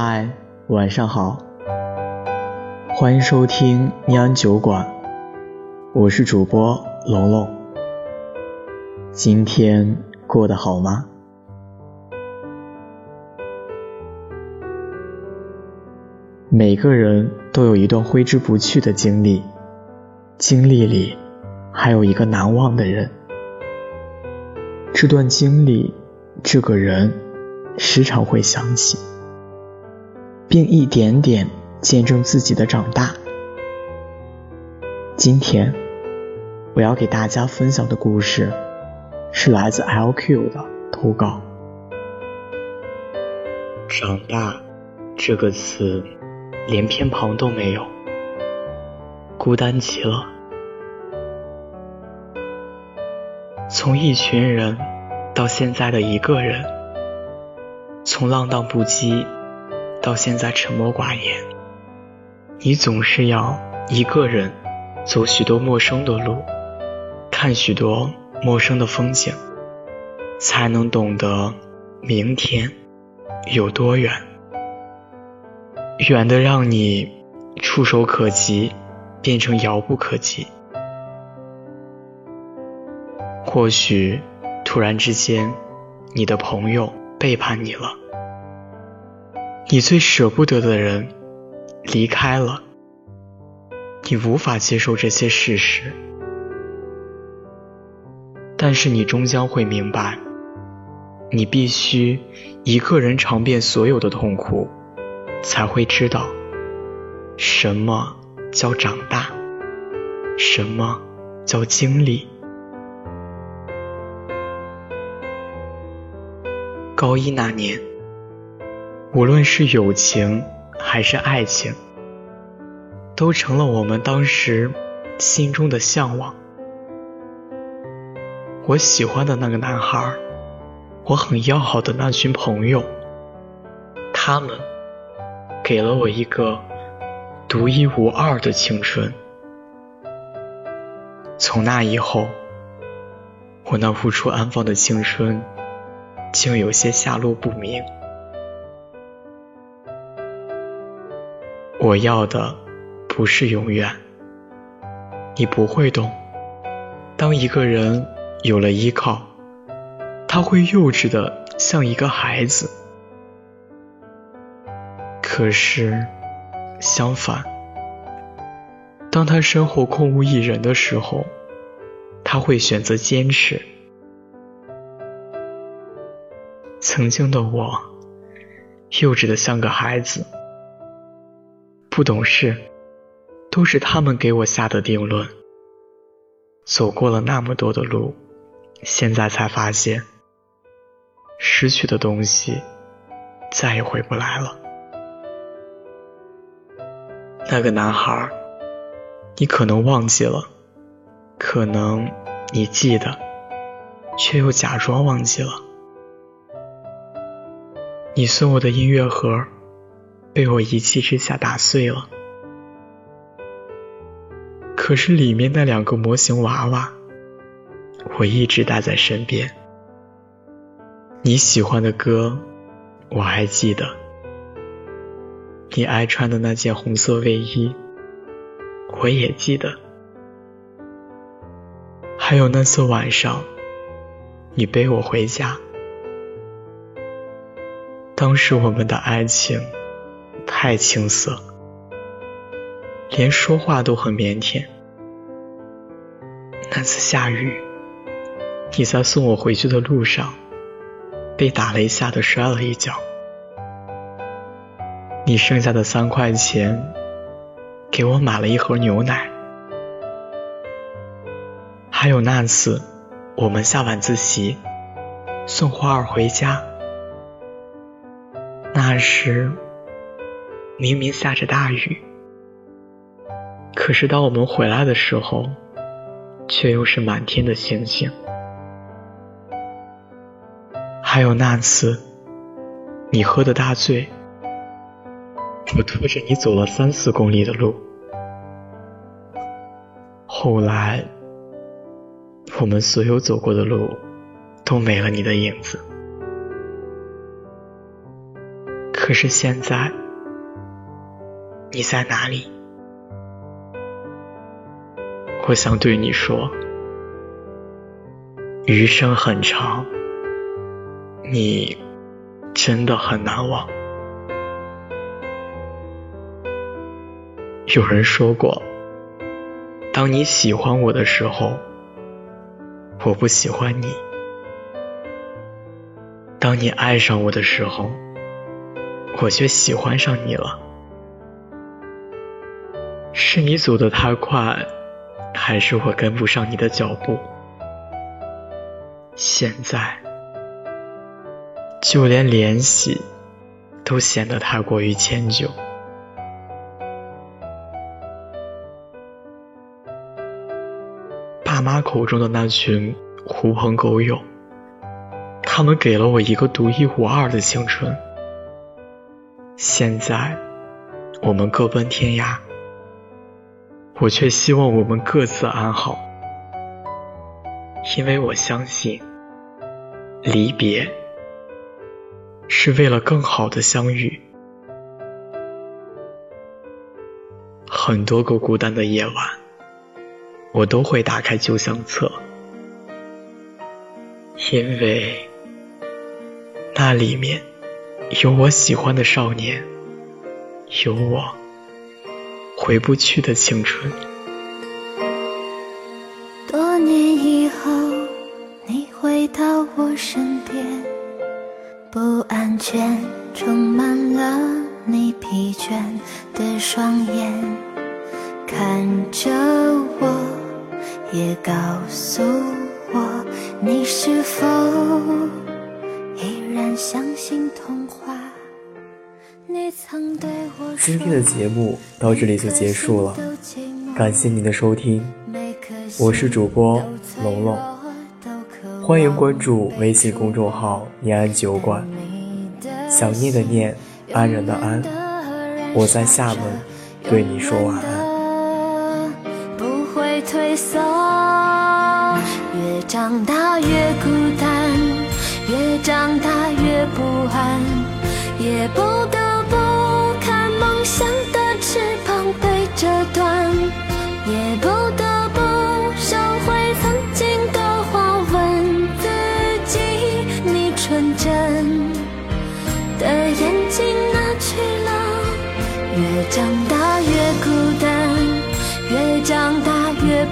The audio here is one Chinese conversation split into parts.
嗨，晚上好，欢迎收听尼安酒馆，我是主播龙龙。今天过得好吗？每个人都有一段挥之不去的经历，经历里还有一个难忘的人。这段经历，这个人，时常会想起，并一点点见证自己的长大。今天我要给大家分享的故事，是来自 LQ 的投稿。长大这个词。连偏旁都没有，孤单极了。从一群人到现在的一个人，从浪荡不羁到现在沉默寡言，你总是要一个人走许多陌生的路，看许多陌生的风景，才能懂得明天有多远。远的让你触手可及，变成遥不可及。或许突然之间，你的朋友背叛你了，你最舍不得的人离开了，你无法接受这些事实，但是你终将会明白，你必须一个人尝遍所有的痛苦。才会知道什么叫长大，什么叫经历。高一那年，无论是友情还是爱情，都成了我们当时心中的向往。我喜欢的那个男孩，我很要好的那群朋友，他们。给了我一个独一无二的青春。从那以后，我那无处安放的青春竟有些下落不明。我要的不是永远，你不会懂。当一个人有了依靠，他会幼稚的像一个孩子。可是，相反，当他身后空无一人的时候，他会选择坚持。曾经的我，幼稚的像个孩子，不懂事，都是他们给我下的定论。走过了那么多的路，现在才发现，失去的东西再也回不来了。那个男孩，你可能忘记了，可能你记得，却又假装忘记了。你送我的音乐盒，被我一气之下打碎了。可是里面那两个模型娃娃，我一直带在身边。你喜欢的歌，我还记得。你爱穿的那件红色卫衣，我也记得。还有那次晚上，你背我回家，当时我们的爱情太青涩，连说话都很腼腆。那次下雨，你在送我回去的路上，被打了一下的摔了一跤。你剩下的三块钱，给我买了一盒牛奶。还有那次，我们下晚自习送花儿回家，那时明明下着大雨，可是当我们回来的时候，却又是满天的星星。还有那次，你喝的大醉。我拖着你走了三四公里的路，后来我们所有走过的路都没了你的影子。可是现在，你在哪里？我想对你说，余生很长，你真的很难忘。有人说过，当你喜欢我的时候，我不喜欢你；当你爱上我的时候，我却喜欢上你了。是你走得太快。还是我跟不上你的脚步。现在，就连联系都显得太过于迁就。爸妈口中的那群狐朋狗友，他们给了我一个独一无二的青春。现在，我们各奔天涯。我却希望我们各自安好，因为我相信，离别是为了更好的相遇。很多个孤单的夜晚，我都会打开旧相册，因为那里面有我喜欢的少年，有我。回不去的青春。多年以后，你回到我身边，不安全充满了你疲倦的双眼，看着我，也告诉我，你是否依然相信童话？今天的节目到这里就结束了，感谢您的收听，我是主播龙龙，欢迎关注微信公众号“念安酒馆”，想念的念，安然的安，我在厦门对你说晚安。不会退缩，越长大越孤单，越长大越不安，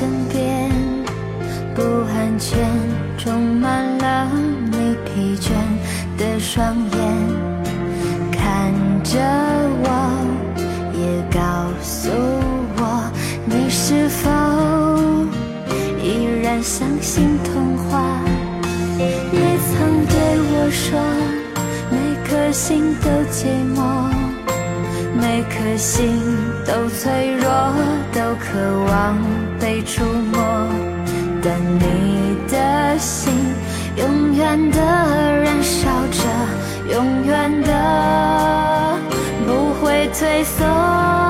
身边，不安全充满了你疲倦的双眼，看着我，也告诉我，你是否依然。相信童话，你曾对我说，每颗心都寂寞，每颗心都脆弱，都渴望被触摸。但你的心永远的燃烧着，永远的不会退缩。